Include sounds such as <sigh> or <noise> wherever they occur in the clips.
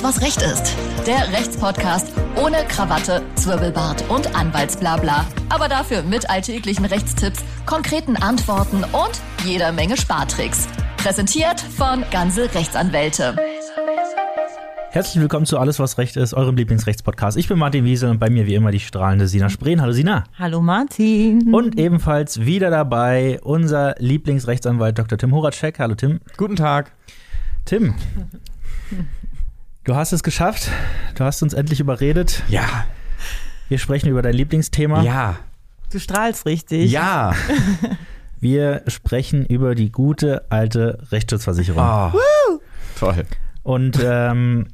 Alles, was Recht ist. Der Rechtspodcast ohne Krawatte, Zwirbelbart und Anwaltsblabla. Aber dafür mit alltäglichen Rechtstipps, konkreten Antworten und jeder Menge Spartricks. Präsentiert von Ganze Rechtsanwälte. Herzlich willkommen zu Alles, was Recht ist, eurem Lieblingsrechtspodcast. Ich bin Martin Wiesel und bei mir wie immer die strahlende Sina Spreen. Hallo Sina. Hallo Martin. Und ebenfalls wieder dabei unser Lieblingsrechtsanwalt Dr. Tim Horacek. Hallo Tim. Guten Tag. Tim, du hast es geschafft. Du hast uns endlich überredet. Ja. Wir sprechen über dein Lieblingsthema. Ja. Du strahlst richtig. Ja. <laughs> Wir sprechen über die gute alte Rechtsschutzversicherung. Oh. Toll. Und ähm,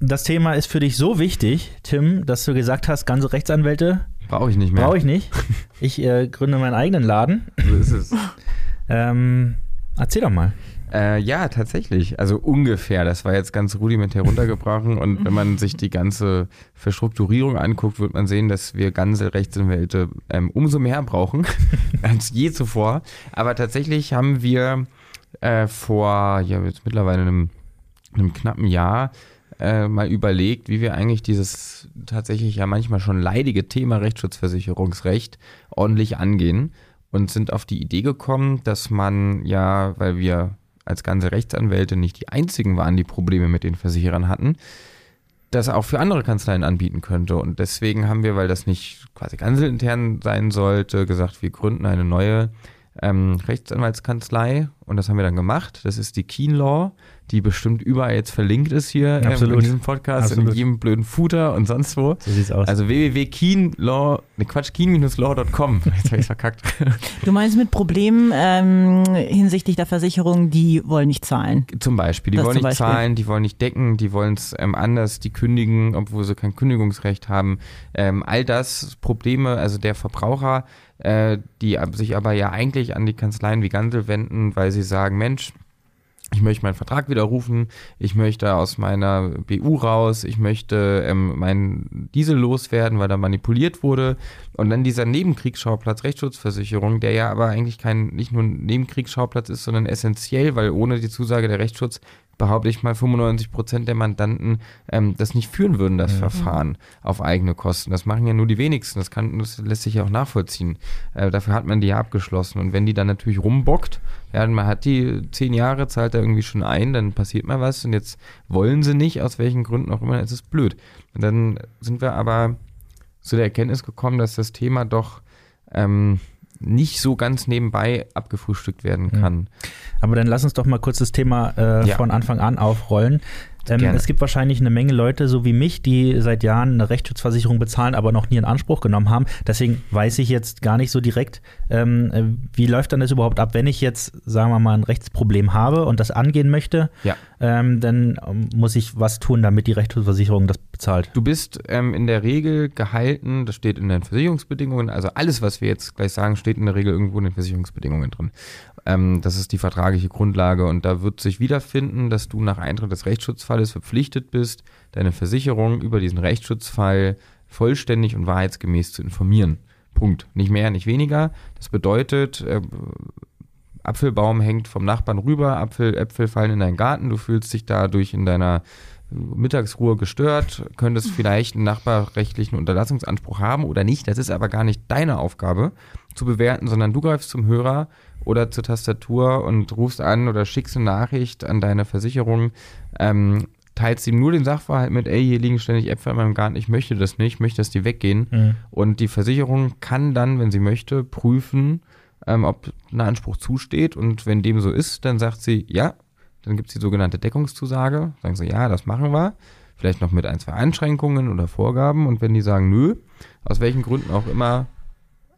das Thema ist für dich so wichtig, Tim, dass du gesagt hast, ganze Rechtsanwälte Brauche ich nicht mehr. brauche ich nicht. <laughs> Ich äh, gründe meinen eigenen Laden. So ist es. <laughs> Ähm, erzähl doch mal. Äh, ja, tatsächlich. Also ungefähr. Das war jetzt ganz rudimentär runtergebrochen. Und wenn man sich die ganze Verstrukturierung anguckt, wird man sehen, dass wir ganze Rechtsanwälte ähm, umso mehr brauchen <laughs> als je zuvor. Aber tatsächlich haben wir äh, vor, ja, jetzt mittlerweile einem, einem knappen Jahr äh, mal überlegt, wie wir eigentlich dieses tatsächlich ja manchmal schon leidige Thema Rechtsschutzversicherungsrecht ordentlich angehen und sind auf die Idee gekommen, dass man ja, weil wir als ganze Rechtsanwälte nicht die einzigen waren, die Probleme mit den Versicherern hatten, das auch für andere Kanzleien anbieten könnte. Und deswegen haben wir, weil das nicht quasi ganz intern sein sollte, gesagt, wir gründen eine neue ähm, Rechtsanwaltskanzlei und das haben wir dann gemacht. Das ist die Keen Law, die bestimmt überall jetzt verlinkt ist hier ähm, Absolut. in diesem Podcast, Absolut. in jedem blöden Footer und sonst wo. So sieht's aus. Also www.keenlaw, ne Quatsch, keen-law.com. <laughs> Jetzt habe ich verkackt. Du meinst mit Problemen ähm, hinsichtlich der Versicherung, die wollen nicht zahlen. Zum Beispiel, die Das wollen nicht Beispiel. zahlen, die wollen nicht decken, die wollen es ähm, anders, die kündigen, obwohl sie kein Kündigungsrecht haben. Ähm, all das Probleme, also der Verbraucher, äh, die sich aber ja eigentlich an die Kanzleien wie Gansel wenden, weil sie sagen, Mensch, ich möchte meinen Vertrag widerrufen, ich möchte aus meiner BU raus, ich möchte ähm, meinen Diesel loswerden, weil da manipuliert wurde. Und dann dieser Nebenkriegsschauplatz Rechtsschutzversicherung, der ja aber eigentlich kein, nicht nur ein Nebenkriegsschauplatz ist, sondern essentiell, weil ohne die Zusage der Rechtsschutz behaupte ich mal 95 Prozent der Mandanten ähm, das nicht führen würden, das Verfahren auf eigene Kosten. Das machen ja nur die wenigsten. Das, kann, das lässt sich ja auch nachvollziehen. Äh, dafür hat man die ja abgeschlossen. Und wenn die dann natürlich rumbockt, ja, man hat die zehn Jahre, zahlt da irgendwie schon ein, dann passiert mal was und jetzt wollen sie nicht, aus welchen Gründen auch immer, es ist blöd. Und dann sind wir aber zu der Erkenntnis gekommen, dass das Thema doch ähm, nicht so ganz nebenbei abgefrühstückt werden kann. Aber dann lass uns doch mal kurz das Thema äh, Ja. von Anfang an aufrollen. Ähm, es gibt wahrscheinlich eine Menge Leute, so wie mich, die seit Jahren eine Rechtsschutzversicherung bezahlen, aber noch nie in Anspruch genommen haben. Deswegen weiß ich jetzt gar nicht so direkt, ähm, äh, wie läuft dann das überhaupt ab, wenn ich jetzt, sagen wir mal, ein Rechtsproblem habe und das angehen möchte, Ja. ähm, dann ähm, muss ich was tun, damit die Rechtsschutzversicherung das bezahlt. Du bist ähm, in der Regel gehalten, das steht in den Versicherungsbedingungen, also alles, was wir jetzt gleich sagen, steht in der Regel irgendwo in den Versicherungsbedingungen drin. Ähm, das ist die vertragliche Grundlage und da wird sich wiederfinden, dass du nach Eintritt des Rechtsschutzfalles verpflichtet bist, deine Versicherung über diesen Rechtsschutzfall vollständig und wahrheitsgemäß zu informieren. Punkt. Nicht mehr, nicht weniger. Das bedeutet, äh, Apfelbaum hängt vom Nachbarn rüber, Apfel, Äpfel fallen in deinen Garten, du fühlst dich dadurch in deiner Mittagsruhe gestört, könntest vielleicht einen nachbarrechtlichen Unterlassungsanspruch haben oder nicht. Das ist aber gar nicht deine Aufgabe zu bewerten, sondern du greifst zum Hörer oder zur Tastatur und rufst an oder schickst eine Nachricht an deine Versicherung, ähm, teilst ihm nur den Sachverhalt mit, ey, hier liegen ständig Äpfel in meinem Garten, ich möchte das nicht, ich möchte, dass die weggehen. Mhm. Und die Versicherung kann dann, wenn sie möchte, prüfen, ähm, ob ein Anspruch zusteht. Und wenn dem so ist, dann sagt sie, ja, dann gibt es die sogenannte Deckungszusage. Sagen sie, ja, das machen wir. Vielleicht noch mit ein, zwei Einschränkungen oder Vorgaben. Und wenn die sagen, nö, aus welchen Gründen auch immer,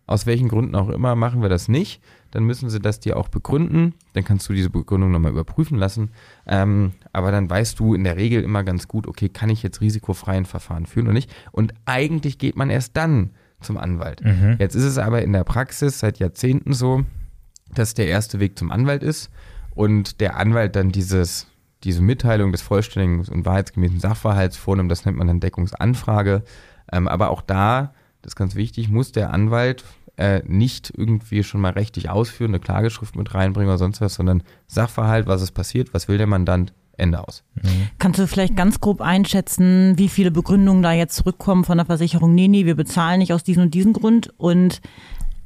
aus welchen Gründen auch immer machen wir das nicht, dann müssen sie das dir auch begründen. Dann kannst du diese Begründung nochmal überprüfen lassen. Ähm, aber dann weißt du in der Regel immer ganz gut, okay, kann ich jetzt risikofreien Verfahren führen oder nicht? Und eigentlich geht man erst dann zum Anwalt. Mhm. Jetzt ist es aber in der Praxis seit Jahrzehnten so, dass der erste Weg zum Anwalt ist und der Anwalt dann dieses, diese Mitteilung des vollständigen und wahrheitsgemäßen Sachverhalts vornimmt. Das nennt man dann Deckungsanfrage. Ähm, aber auch da, das ist ganz wichtig, muss der Anwalt äh, nicht irgendwie schon mal rechtlich ausführen, eine Klageschrift mit reinbringen oder sonst was, sondern Sachverhalt, was ist passiert, was will der Mandant, Ende aus. Kannst du vielleicht ganz grob einschätzen, wie viele Begründungen da jetzt zurückkommen von der Versicherung? Nee, nee, wir bezahlen nicht aus diesem und diesem Grund und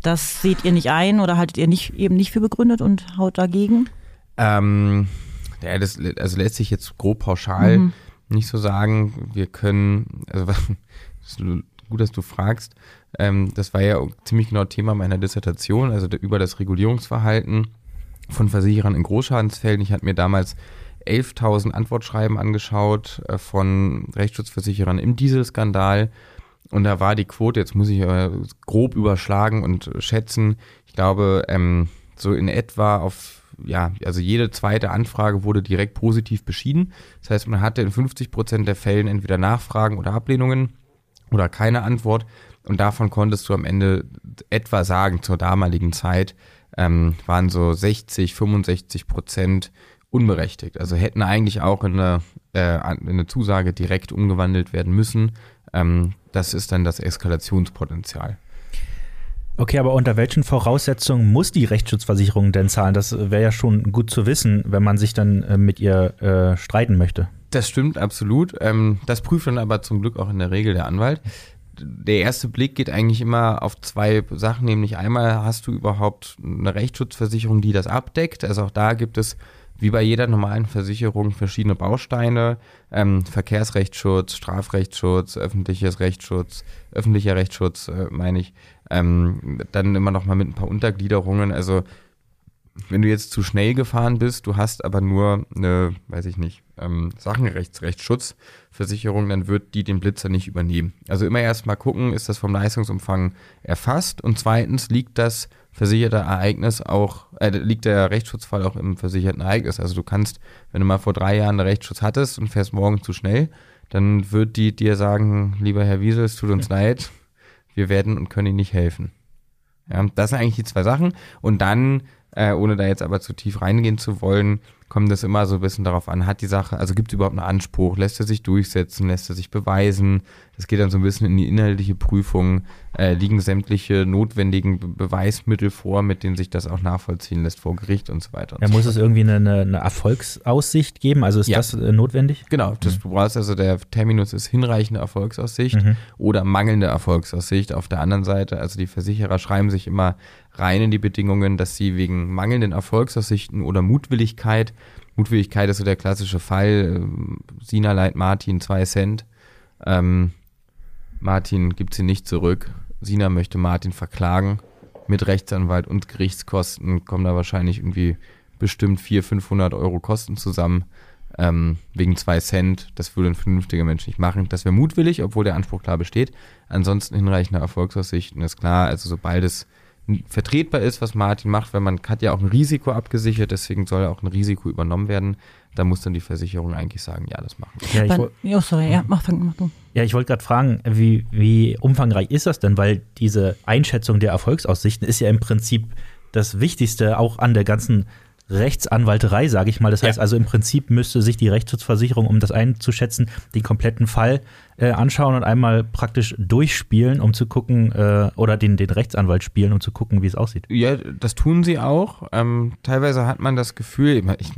das seht ihr nicht ein oder haltet ihr nicht eben nicht für begründet und haut dagegen? Ähm, ja, das also lässt sich jetzt grob pauschal Mhm. nicht so sagen. Wir können, also <laughs> was- ist gut, dass du fragst. Ähm, das war ja ziemlich genau Thema meiner Dissertation, also über das Regulierungsverhalten von Versicherern in Großschadensfällen. Ich hatte mir damals 11.000 Antwortschreiben angeschaut äh, von Rechtsschutzversicherern im Dieselskandal. Und da war die Quote, jetzt muss ich äh, grob überschlagen und schätzen, ich glaube, ähm, so in etwa auf, ja, also jede zweite Anfrage wurde direkt positiv beschieden. Das heißt, man hatte in 50 Prozent der Fällen entweder Nachfragen oder Ablehnungen oder keine Antwort. Und davon konntest du am Ende etwa sagen, zur damaligen Zeit ähm, waren so 60, 65 Prozent unberechtigt. Also hätten eigentlich auch in eine, äh, in eine Zusage direkt umgewandelt werden müssen. Ähm, das ist dann das Eskalationspotenzial. Okay, aber unter welchen Voraussetzungen muss die Rechtsschutzversicherung denn zahlen? Das wäre ja schon gut zu wissen, wenn man sich dann äh, mit ihr äh, streiten möchte. Das stimmt absolut. Ähm, das prüft dann aber zum Glück auch in der Regel der Anwalt. Der erste Blick geht eigentlich immer auf zwei Sachen, nämlich einmal hast du überhaupt eine Rechtsschutzversicherung, die das abdeckt. Also auch da gibt es wie bei jeder normalen Versicherung verschiedene Bausteine. Ähm, Verkehrsrechtsschutz, Strafrechtsschutz, öffentliches Rechtsschutz, öffentlicher Rechtsschutz, äh, meine ich. Ähm, dann immer noch mal mit ein paar Untergliederungen. Also wenn du jetzt zu schnell gefahren bist, du hast aber nur eine, weiß ich nicht, ähm, Sachenrechtsrechtsschutzversicherung, dann wird die den Blitzer nicht übernehmen. Also immer erst mal gucken, ist das vom Leistungsumfang erfasst und zweitens liegt das versicherte Ereignis auch, äh, liegt der Rechtsschutzfall auch im versicherten Ereignis. Also du kannst, wenn du mal vor drei Jahren einen Rechtsschutz hattest und fährst morgen zu schnell, dann wird die dir sagen, lieber Herr Wiesel, es tut uns <laughs> leid, wir werden und können Ihnen nicht helfen. Ja, das sind eigentlich die zwei Sachen. Und dann, äh, ohne da jetzt aber zu tief reingehen zu wollen, kommt es immer so ein bisschen darauf an, hat die Sache, also gibt es überhaupt einen Anspruch, lässt er sich durchsetzen, lässt er sich beweisen. Das geht dann so ein bisschen in die inhaltliche Prüfung, äh, liegen sämtliche notwendigen Be Beweismittel vor, mit denen sich das auch nachvollziehen lässt vor Gericht und so weiter. Und Ja, so muss es irgendwie eine, eine, Erfolgsaussicht geben? Also ist Ja. das äh, notwendig? Genau, das, du brauchst also der Terminus ist hinreichende Erfolgsaussicht Mhm. oder mangelnde Erfolgsaussicht. Auf der anderen Seite, also die Versicherer schreiben sich immer rein in die Bedingungen, dass sie wegen mangelnden Erfolgsaussichten oder Mutwilligkeit, Mutwilligkeit ist so der klassische Fall, ähm, Sina leiht Martin zwei Cent, ähm, Martin gibt sie nicht zurück, Sina möchte Martin verklagen, mit Rechtsanwalt und Gerichtskosten kommen da wahrscheinlich irgendwie bestimmt 400, 500 Euro Kosten zusammen ähm, wegen zwei Cent. Das würde ein vernünftiger Mensch nicht machen. Das wäre mutwillig, obwohl der Anspruch klar besteht. Ansonsten hinreichende Erfolgsaussichten ist klar. Also sobald es vertretbar ist, was Martin macht, weil man hat ja auch ein Risiko abgesichert, deswegen soll auch ein Risiko übernommen werden. Da muss dann die Versicherung eigentlich sagen, ja, das machen wir. Ja, ich, Wann, woll- oh, sorry, ja, mach, fang, mach du. ja, ich wollte gerade fragen, wie, wie umfangreich ist das denn? Weil diese Einschätzung der Erfolgsaussichten ist ja im Prinzip das Wichtigste auch an der ganzen Rechtsanwalterei, sage ich mal. Das Ja. heißt also im Prinzip müsste sich die Rechtsschutzversicherung, um das einzuschätzen, den kompletten Fall äh, anschauen und einmal praktisch durchspielen, um zu gucken, äh, oder den, den Rechtsanwalt spielen, um zu gucken, wie es aussieht. Ja, das tun sie auch. Ähm, teilweise hat man das Gefühl, ich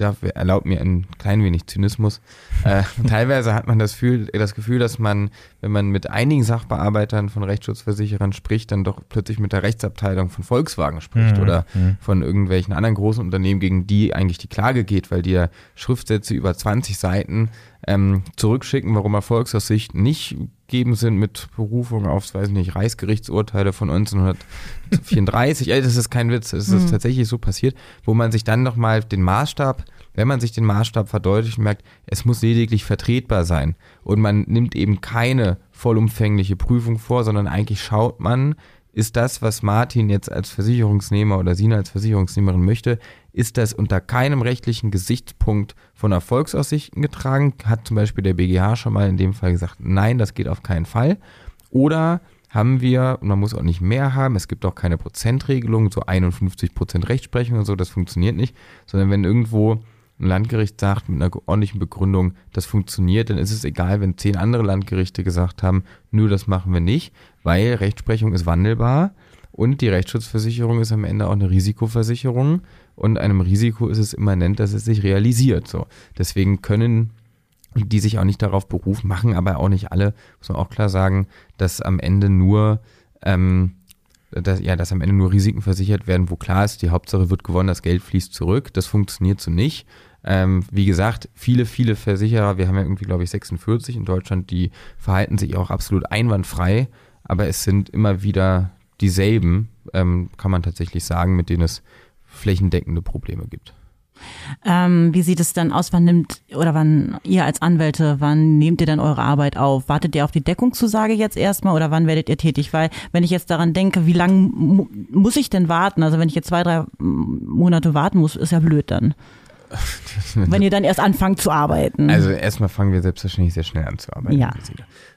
darf, erlaubt mir ein klein wenig Zynismus, äh, <laughs> teilweise hat man das Gefühl, das Gefühl, dass man, wenn man mit einigen Sachbearbeitern von Rechtsschutzversicherern spricht, dann doch plötzlich mit der Rechtsabteilung von Volkswagen spricht Mhm, oder mhm. von irgendwelchen anderen großen Unternehmen, gegen die eigentlich die Klage geht, weil die ja Schriftsätze über 20 Seiten ähm, zurückschicken, warum Erfolgsaussichten nicht geben sind mit Berufung auf, weiß nicht, Reichsgerichtsurteile von 1934. Ey, das ist kein Witz, es ist Mhm. tatsächlich so passiert, wo man sich dann nochmal den Maßstab, wenn man sich den Maßstab verdeutlicht, merkt, es muss lediglich vertretbar sein. Und man nimmt eben keine vollumfängliche Prüfung vor, sondern eigentlich schaut man, ist das, was Martin jetzt als Versicherungsnehmer oder Sina als Versicherungsnehmerin möchte, ist das unter keinem rechtlichen Gesichtspunkt von Erfolgsaussichten getragen? Hat zum Beispiel der BGH schon mal in dem Fall gesagt, nein, das geht auf keinen Fall. Oder haben wir, und man muss auch nicht mehr haben, es gibt auch keine Prozentregelung, so 51 Prozent Rechtsprechung und so, das funktioniert nicht, sondern wenn irgendwo ein Landgericht sagt mit einer ordentlichen Begründung, das funktioniert, dann ist es egal, wenn zehn andere Landgerichte gesagt haben, nö, das machen wir nicht, weil Rechtsprechung ist wandelbar und die Rechtsschutzversicherung ist am Ende auch eine Risikoversicherung und einem Risiko ist es immanent, dass es sich realisiert. So. Deswegen können die sich auch nicht darauf berufen, machen aber auch nicht alle, muss man auch klar sagen, dass am Ende nur ähm, dass, ja, dass am Ende nur Risiken versichert werden, wo klar ist, die Hauptsache wird gewonnen, das Geld fließt zurück. Das funktioniert so nicht. Ähm, wie gesagt, viele, viele Versicherer, wir haben ja irgendwie, glaube ich, 46 in Deutschland, die verhalten sich auch absolut einwandfrei, aber es sind immer wieder dieselben, ähm, kann man tatsächlich sagen, mit denen es flächendeckende Probleme gibt. Ähm, wie sieht es dann aus? Wann nimmt oder wann ihr als Anwälte, wann nehmt ihr dann eure Arbeit auf? Wartet ihr auf die Deckungszusage jetzt erstmal oder wann werdet ihr tätig? Weil wenn ich jetzt daran denke, wie lange mu muss ich denn warten? Also wenn ich jetzt zwei, drei Monate warten muss, ist ja blöd dann. Wenn ihr dann erst anfangt zu arbeiten. Also erstmal fangen wir selbstverständlich sehr schnell an zu arbeiten. Ja.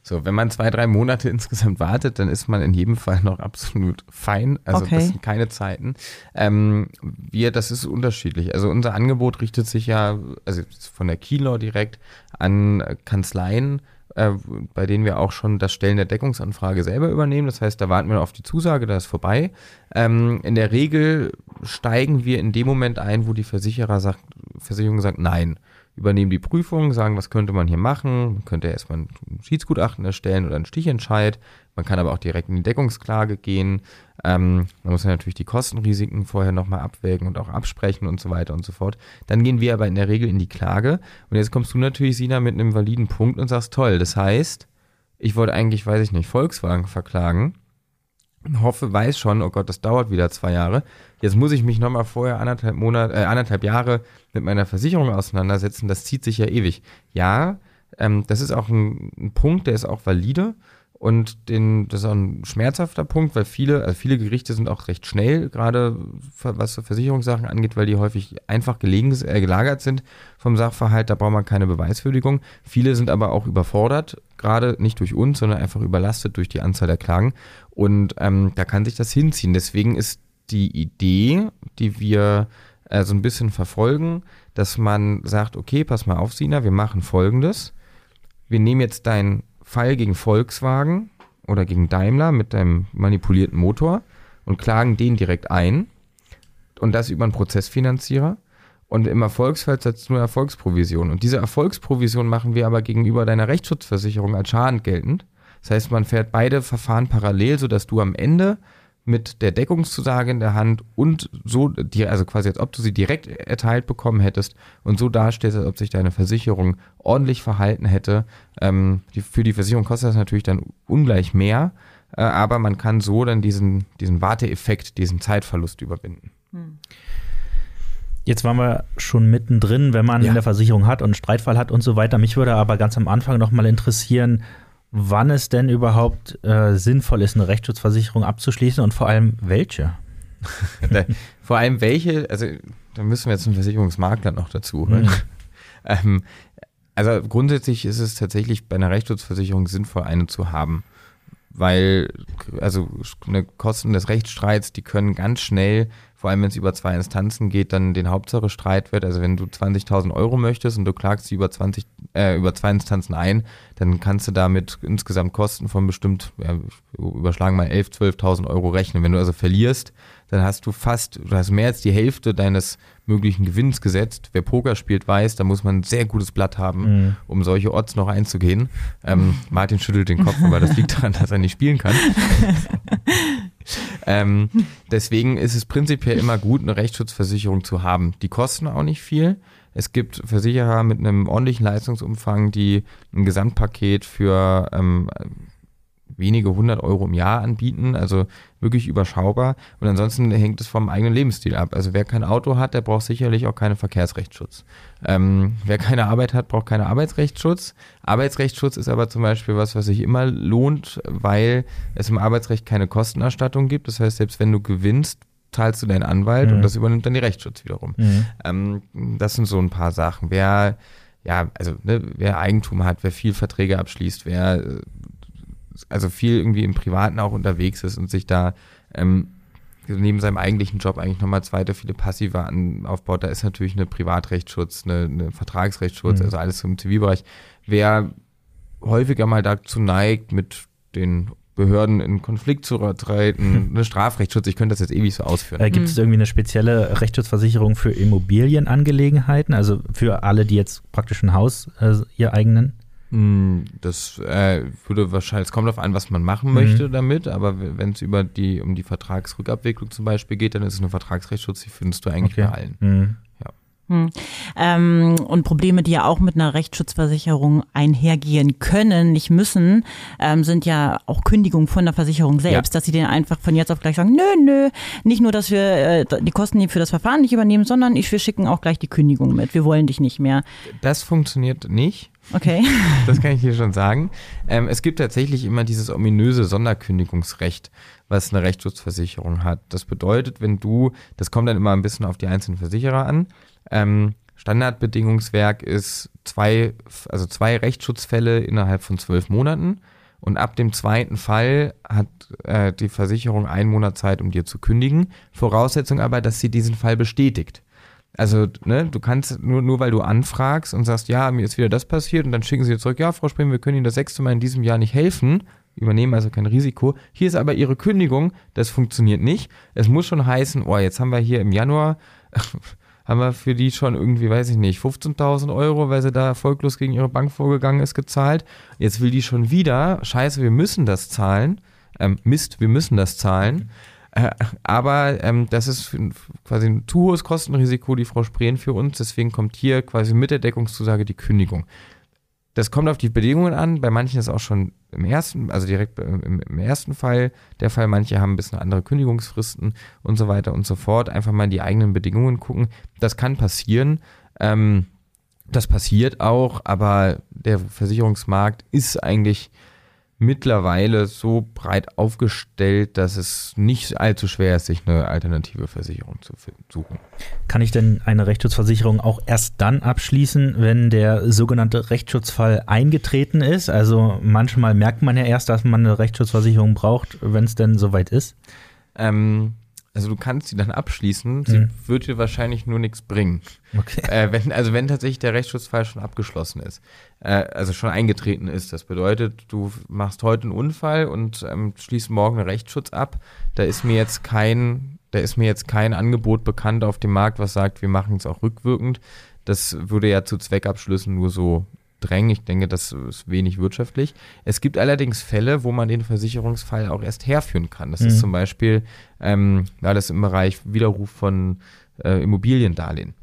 So, wenn man zwei, drei Monate insgesamt wartet, dann ist man in jedem Fall noch absolut fein. Also Okay. das sind keine Zeiten. Ähm, wir, das ist unterschiedlich. Also unser Angebot richtet sich ja, also von der Keylaw direkt an Kanzleien, äh, bei denen wir auch schon das Stellen der Deckungsanfrage selber übernehmen. Das heißt, da warten wir auf die Zusage, da ist vorbei. Ähm, in der Regel steigen wir in dem Moment ein, wo die Versicherer sagt, Versicherung sagt nein. Übernehmen die Prüfung, sagen, was könnte man hier machen? Man könnte erstmal ein Schiedsgutachten erstellen oder einen Stichentscheid. Man kann aber auch direkt in die Deckungsklage gehen. Ähm, man muss ja natürlich die Kostenrisiken vorher nochmal abwägen und auch absprechen und so weiter und so fort. Dann gehen wir aber in der Regel in die Klage. Und jetzt kommst du natürlich, Sina, mit einem validen Punkt und sagst, toll, das heißt, ich wollte eigentlich, weiß ich nicht, Volkswagen verklagen. Hoffe, weiß schon, oh Gott, das dauert wieder zwei Jahre. Jetzt muss ich mich nochmal vorher anderthalb Monate, äh, anderthalb Jahre mit meiner Versicherung auseinandersetzen. Das zieht sich ja ewig. Ja, ähm, das ist auch ein, ein Punkt, der ist auch valide. Und den, das ist auch ein schmerzhafter Punkt, weil viele, also viele Gerichte sind auch recht schnell, gerade was Versicherungssachen angeht, weil die häufig einfach gelegen, äh, gelagert sind vom Sachverhalt. Da braucht man keine Beweiswürdigung. Viele sind aber auch überfordert, gerade nicht durch uns, sondern einfach überlastet durch die Anzahl der Klagen. Und ähm, da kann sich das hinziehen. Deswegen ist die Idee, die wir äh, so ein bisschen verfolgen, dass man sagt, okay, pass mal auf, Sina, wir machen folgendes. Wir nehmen jetzt deinen Fall gegen Volkswagen oder gegen Daimler mit deinem manipulierten Motor und klagen den direkt ein. Und das über einen Prozessfinanzierer. Und im Erfolgsfall setzt eine Erfolgsprovision. Und diese Erfolgsprovision machen wir aber gegenüber deiner Rechtsschutzversicherung als Schaden geltend. Das heißt, man fährt beide Verfahren parallel, sodass du am Ende mit der Deckungszusage in der Hand und so, dir, also quasi als ob du sie direkt erteilt bekommen hättest und so darstellst, als ob sich deine Versicherung ordentlich verhalten hätte. Ähm, die, für die Versicherung kostet das natürlich dann ungleich mehr, äh, aber man kann so dann diesen, diesen Warteeffekt, diesen Zeitverlust überwinden. Jetzt waren wir schon mittendrin, wenn man Ja. eine Versicherung hat und einen Streitfall hat und so weiter. Mich würde aber ganz am Anfang noch mal interessieren, wann es denn überhaupt äh, sinnvoll ist, eine Rechtsschutzversicherung abzuschließen und vor allem welche. da, <laughs> vor allem welche, also da müssen wir jetzt einen Versicherungsmakler noch dazu holen. Mhm. <laughs> Ähm, also grundsätzlich ist es tatsächlich bei einer Rechtsschutzversicherung sinnvoll, eine zu haben. Weil, also eine Kosten des Rechtsstreits, die können ganz schnell, vor allem wenn es über zwei Instanzen geht, dann den Hauptsache Streit wird. Also wenn du 20.000 Euro möchtest und du klagst sie über 20, äh, über zwei Instanzen ein, dann kannst du damit insgesamt Kosten von bestimmt, ja, überschlagen mal 11.000, 12.000 Euro rechnen. Wenn du also verlierst, dann hast du fast, du hast mehr als die Hälfte deines möglichen Gewinns gesetzt. Wer Poker spielt, weiß, da muss man ein sehr gutes Blatt haben, Mhm. um solche Odds noch einzugehen. Ähm, Martin schüttelt den Kopf, aber das liegt daran, dass er nicht spielen kann. <laughs> ähm, deswegen ist es prinzipiell immer gut, eine Rechtsschutzversicherung zu haben. Die kosten auch nicht viel. Es gibt Versicherer mit einem ordentlichen Leistungsumfang, die ein Gesamtpaket für ähm, wenige hundert Euro im Jahr anbieten, also wirklich überschaubar. Und ansonsten hängt es vom eigenen Lebensstil ab. Also wer kein Auto hat, der braucht sicherlich auch keinen Verkehrsrechtsschutz. Ähm, wer keine Arbeit hat, braucht keinen Arbeitsrechtsschutz. Arbeitsrechtsschutz ist aber zum Beispiel was, was sich immer lohnt, weil es im Arbeitsrecht keine Kostenerstattung gibt. Das heißt, selbst wenn du gewinnst, zahlst du deinen Anwalt Mhm. und das übernimmt dann die Rechtsschutz wiederum. Mhm. Ähm, das sind so ein paar Sachen. Wer, ja, also, ne, wer Eigentum hat, wer viel Verträge abschließt, wer äh, also viel irgendwie im Privaten auch unterwegs ist und sich da ähm, neben seinem eigentlichen Job eigentlich nochmal zweite viele Passive an, aufbaut, da ist natürlich eine Privatrechtsschutz, eine, eine Vertragsrechtsschutz, Mhm. also alles im Zivilbereich. Wer häufiger mal dazu neigt, mit den Behörden in Konflikt zu treten, eine <laughs> Strafrechtsschutz, ich könnte das jetzt ewig so ausführen. Äh, gibt es irgendwie eine spezielle Rechtsschutzversicherung für Immobilienangelegenheiten, also für alle, die jetzt praktisch ein Haus äh, ihr eigenen? Hm, das äh, würde wahrscheinlich, es kommt darauf an, was man machen Mhm. möchte damit, aber wenn es über die, um die Vertragsrückabwicklung zum Beispiel geht, dann ist es eine Vertragsrechtsschutz, die findest du eigentlich bei allen. Mhm. Hm. Ähm, und Probleme, die ja auch mit einer Rechtsschutzversicherung einhergehen können, nicht müssen, ähm, sind ja auch Kündigungen von der Versicherung selbst, Ja. dass sie denen einfach von jetzt auf gleich sagen, nö, nö, nicht nur, dass wir äh, die Kosten für das Verfahren nicht übernehmen, sondern ich, wir schicken auch gleich die Kündigung mit. Wir wollen dich nicht mehr. Das funktioniert nicht. Okay. <laughs> Das kann ich dir schon sagen. Ähm, es gibt tatsächlich immer dieses ominöse Sonderkündigungsrecht, was eine Rechtsschutzversicherung hat. Das bedeutet, wenn du, das kommt dann immer ein bisschen auf die einzelnen Versicherer an, ähm, Standardbedingungswerk ist zwei, also zwei Rechtsschutzfälle innerhalb von zwölf Monaten. Und ab dem zweiten Fall hat äh, die Versicherung einen Monat Zeit, um dir zu kündigen. Voraussetzung aber, dass sie diesen Fall bestätigt. Also, ne, du kannst nur, nur weil du anfragst und sagst, ja, mir ist wieder das passiert und dann schicken sie zurück, ja, Frau Spring, wir können Ihnen das sechste Mal in diesem Jahr nicht helfen, übernehmen also kein Risiko. Hier ist aber Ihre Kündigung, das funktioniert nicht. Es muss schon heißen, oh, jetzt haben wir hier im Januar, <laughs> haben wir für die schon irgendwie, weiß ich nicht, 15.000 Euro, weil sie da erfolglos gegen ihre Bank vorgegangen ist, gezahlt. Jetzt will die schon wieder, scheiße, wir müssen das zahlen. Ähm, Mist, wir müssen das zahlen. Äh, aber ähm, das ist quasi ein zu hohes Kostenrisiko, die Frau Spreen für uns. Deswegen kommt hier quasi mit der Deckungszusage die Kündigung. Das kommt auf die Bedingungen an. Bei manchen ist auch schon im ersten, also direkt im, im ersten Fall der Fall. Manche haben ein bisschen andere Kündigungsfristen und so weiter und so fort. Einfach mal die eigenen Bedingungen gucken. Das kann passieren. Ähm, das passiert auch, aber der Versicherungsmarkt ist eigentlich mittlerweile so breit aufgestellt, dass es nicht allzu schwer ist, sich eine alternative Versicherung zu suchen. Kann ich denn eine Rechtsschutzversicherung auch erst dann abschließen, wenn der sogenannte Rechtsschutzfall eingetreten ist? Also manchmal merkt man ja erst, dass man eine Rechtsschutzversicherung braucht, wenn es denn soweit ist. Ähm, also du kannst sie dann abschließen, sie Mhm. wird dir wahrscheinlich nur nichts bringen. Okay. Äh, wenn, also wenn tatsächlich der Rechtsschutzfall schon abgeschlossen ist, äh, also schon eingetreten ist, das bedeutet, du machst heute einen Unfall und ähm, schließt morgen einen Rechtsschutz ab, da ist mir jetzt kein, da ist mir jetzt kein Angebot bekannt auf dem Markt, was sagt, wir machen es auch rückwirkend. Das würde ja zu Zweckabschlüssen nur so drängen. Ich denke, das ist wenig wirtschaftlich. Es gibt allerdings Fälle, wo man den Versicherungsfall auch erst herführen kann. Das Mhm. ist zum Beispiel, ähm, ja, das im Bereich Widerruf von äh, Immobiliendarlehen.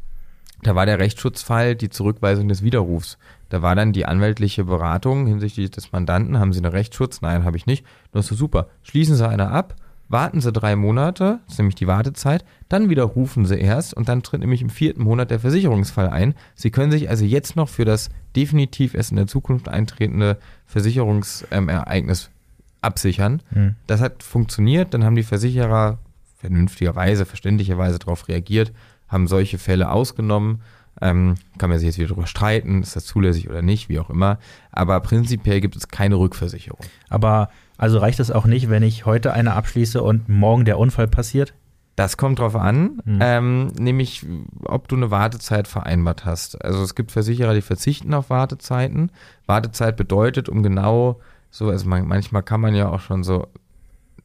Da war der Rechtsschutzfall die Zurückweisung des Widerrufs. Da war dann die anwältliche Beratung hinsichtlich des Mandanten. Haben Sie einen Rechtsschutz? Nein, habe ich nicht. Das ist super. Schließen Sie eine ab, warten Sie drei Monate, das ist nämlich die Wartezeit, dann widerrufen Sie erst und dann tritt nämlich im vierten Monat der Versicherungsfall ein. Sie können sich also jetzt noch für das definitiv erst in der Zukunft eintretende Versicherungsereignis absichern. Mhm. Das hat funktioniert, dann haben die Versicherer vernünftigerweise, verständlicherweise darauf reagiert, haben solche Fälle ausgenommen. Ähm, kann man sich jetzt wieder darüber streiten, ist das zulässig oder nicht, wie auch immer. Aber prinzipiell gibt es keine Rückversicherung. Aber also reicht es auch nicht, wenn ich heute eine abschließe und morgen der Unfall passiert? Das kommt drauf an, Mhm. ähm, nämlich ob du eine Wartezeit vereinbart hast. Also es gibt Versicherer, die verzichten auf Wartezeiten. Wartezeit bedeutet, um genau so, also man, manchmal kann man ja auch schon so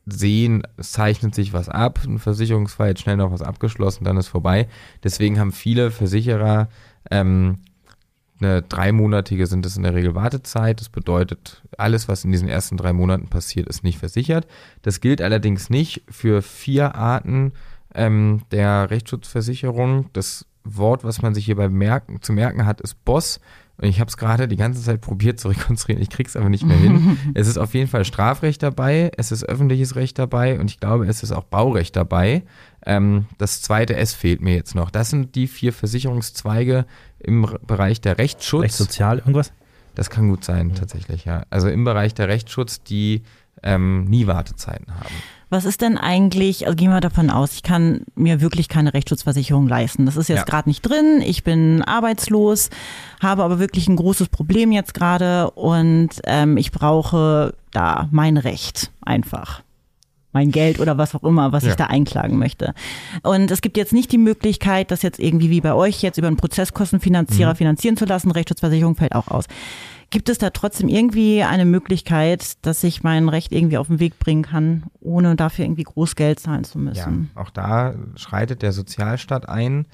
sehen, es zeichnet sich was ab, ein Versicherungsfall, jetzt schnell noch was abgeschlossen, dann ist vorbei. Deswegen haben viele Versicherer ähm, eine dreimonatige sind es in der Regel Wartezeit. Das bedeutet, alles, was in diesen ersten drei Monaten passiert, ist nicht versichert. Das gilt allerdings nicht für vier Arten ähm, der Rechtsschutzversicherung. Das Wort, was man sich hierbei merken, zu merken hat, ist Boss. Und ich habe es gerade die ganze Zeit probiert zu <laughs> rekonstruieren, ich krieg's aber nicht mehr hin. <laughs> es ist auf jeden Fall Strafrecht dabei, es ist öffentliches Recht dabei und ich glaube, es ist auch Baurecht dabei. Ähm, das zweite S fehlt mir jetzt noch. Das sind die vier Versicherungszweige im Bereich der Rechtsschutz. Rechtssozial, irgendwas? Das kann gut sein, tatsächlich, ja. Also im Bereich der Rechtsschutz, die ähm, nie Wartezeiten haben. Was ist denn eigentlich, also gehen wir davon aus, ich kann mir wirklich keine Rechtsschutzversicherung leisten. Das ist jetzt Ja. gerade nicht drin, ich bin arbeitslos, habe aber wirklich ein großes Problem jetzt gerade und ähm, ich brauche da mein Recht einfach. mein Geld oder was auch immer, was Ja. ich da einklagen möchte. Und es gibt jetzt nicht die Möglichkeit, das jetzt irgendwie wie bei euch jetzt über einen Prozesskostenfinanzierer Mhm. finanzieren zu lassen. Rechtsschutzversicherung fällt auch aus. Gibt es da trotzdem irgendwie eine Möglichkeit, dass ich mein Recht irgendwie auf den Weg bringen kann, ohne dafür irgendwie Großgeld zahlen zu Ja, müssen? auch da schreitet der Sozialstaat ein.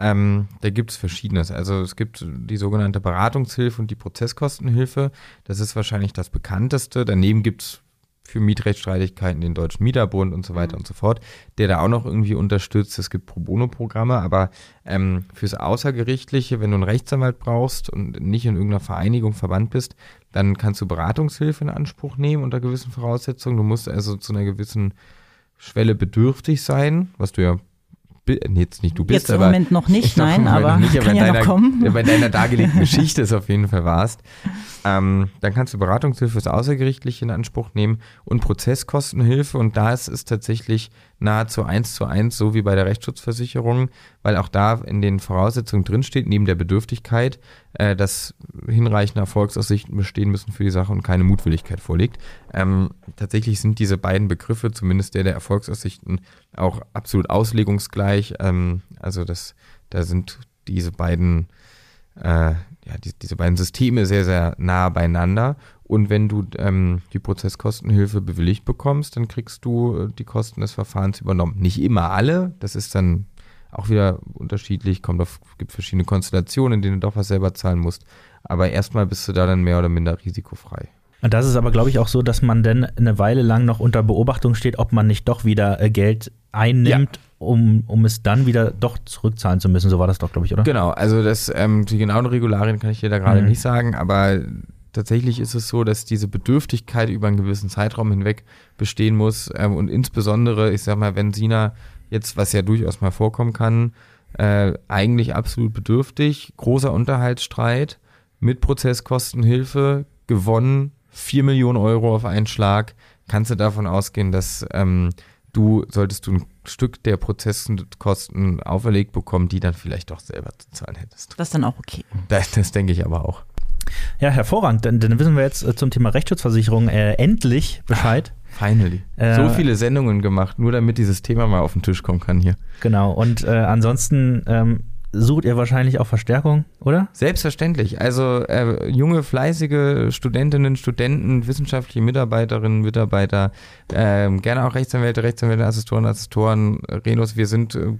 Ähm, da gibt es Verschiedenes. Also es gibt die sogenannte Beratungshilfe und die Prozesskostenhilfe. Das ist wahrscheinlich das bekannteste. Daneben gibt es für Mietrechtsstreitigkeiten den Deutschen Mieterbund und so weiter und so fort, der da auch noch irgendwie unterstützt. Es gibt Pro Bono-Programme, aber ähm, fürs Außergerichtliche, wenn du einen Rechtsanwalt brauchst und nicht in irgendeiner Vereinigung verbannt bist, dann kannst du Beratungshilfe in Anspruch nehmen unter gewissen Voraussetzungen. Du musst also zu einer gewissen Schwelle bedürftig sein, was du ja nee, jetzt nicht du bist, Jetzt im aber Moment noch nicht, Noch <laughs> nein, Moment aber noch nicht, aber kann ja deiner, noch kommen. <laughs> Bei deiner dargelegten <laughs> Geschichte es auf jeden Fall warst. Ähm, dann kannst du Beratungshilfe fürs Außergerichtliche in Anspruch nehmen und Prozesskostenhilfe und da ist es tatsächlich nahezu eins zu eins, so wie bei der Rechtsschutzversicherung, weil auch da in den Voraussetzungen drinsteht, neben der Bedürftigkeit, äh, dass hinreichende Erfolgsaussichten bestehen müssen für die Sache und keine Mutwilligkeit vorliegt. Ähm, tatsächlich sind diese beiden Begriffe, zumindest der der Erfolgsaussichten, auch absolut auslegungsgleich. Ähm, also das, da sind diese beiden äh, ja, die, diese beiden Systeme sehr, sehr nah beieinander. Und wenn du ähm, die Prozesskostenhilfe bewilligt bekommst, dann kriegst du äh, die Kosten des Verfahrens übernommen. Nicht immer alle, das ist dann auch wieder unterschiedlich, kommt auf, gibt verschiedene Konstellationen, in denen du doch was selber zahlen musst. Aber erstmal bist du da dann mehr oder minder risikofrei. Und das ist aber, glaube ich, auch so, dass man dann eine Weile lang noch unter Beobachtung steht, ob man nicht doch wieder äh, Geld einnimmt, um, um es dann wieder doch zurückzahlen zu müssen. So war das doch, glaube ich, oder? Genau, also das, ähm, die genauen Regularien kann ich dir da gerade Mhm. nicht sagen, aber tatsächlich ist es so, dass diese Bedürftigkeit über einen gewissen Zeitraum hinweg bestehen muss ähm, und insbesondere, ich sag mal, wenn Sina jetzt, was ja durchaus mal vorkommen kann, äh, eigentlich absolut bedürftig, großer Unterhaltsstreit mit Prozesskostenhilfe gewonnen, 4 Millionen Euro auf einen Schlag, kannst du davon ausgehen, dass ähm, du, solltest du ein Stück der Prozesskosten auferlegt bekommen, die dann vielleicht doch selber zu zahlen hättest. Das ist dann auch okay. Das, das denke ich aber auch. Ja, hervorragend. Dann, dann wissen wir jetzt äh, zum Thema Rechtsschutzversicherung äh, endlich Bescheid. Finally. Äh, so viele Sendungen gemacht, nur damit dieses Thema mal auf den Tisch kommen kann hier. Genau. Und äh, ansonsten ähm, sucht ihr wahrscheinlich auch Verstärkung, oder? Selbstverständlich. Also äh, junge, fleißige Studentinnen, Studenten, wissenschaftliche Mitarbeiterinnen, Mitarbeiter, ähm, gerne auch Rechtsanwälte, Rechtsanwälte, Assistoren, Assistoren, äh, Renos. Wir sind äh,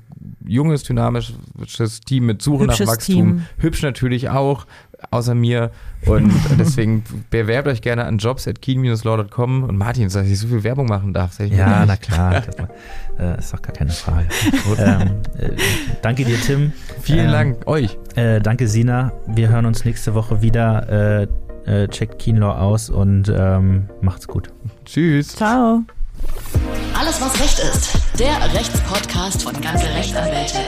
junges, dynamisches Team mit Suche Hübsches nach Wachstum. Team. Hübsch natürlich auch, außer mir. Und <laughs> deswegen bewerbt euch gerne an jobs at keen-law.com. Und Martin, dass ich so viel Werbung machen darf. Ja, na klar. Das äh, ist doch gar keine Frage. ähm, äh, danke dir, Tim. Vielen Ähm, Dank euch. Äh, danke, Sina. Wir hören uns nächste Woche wieder. Äh, checkt Keenlaw aus und ähm, macht's gut. Tschüss. Ciao. Alles, was Recht ist. Der Rechtspodcast von ganze Rechtsanwälte.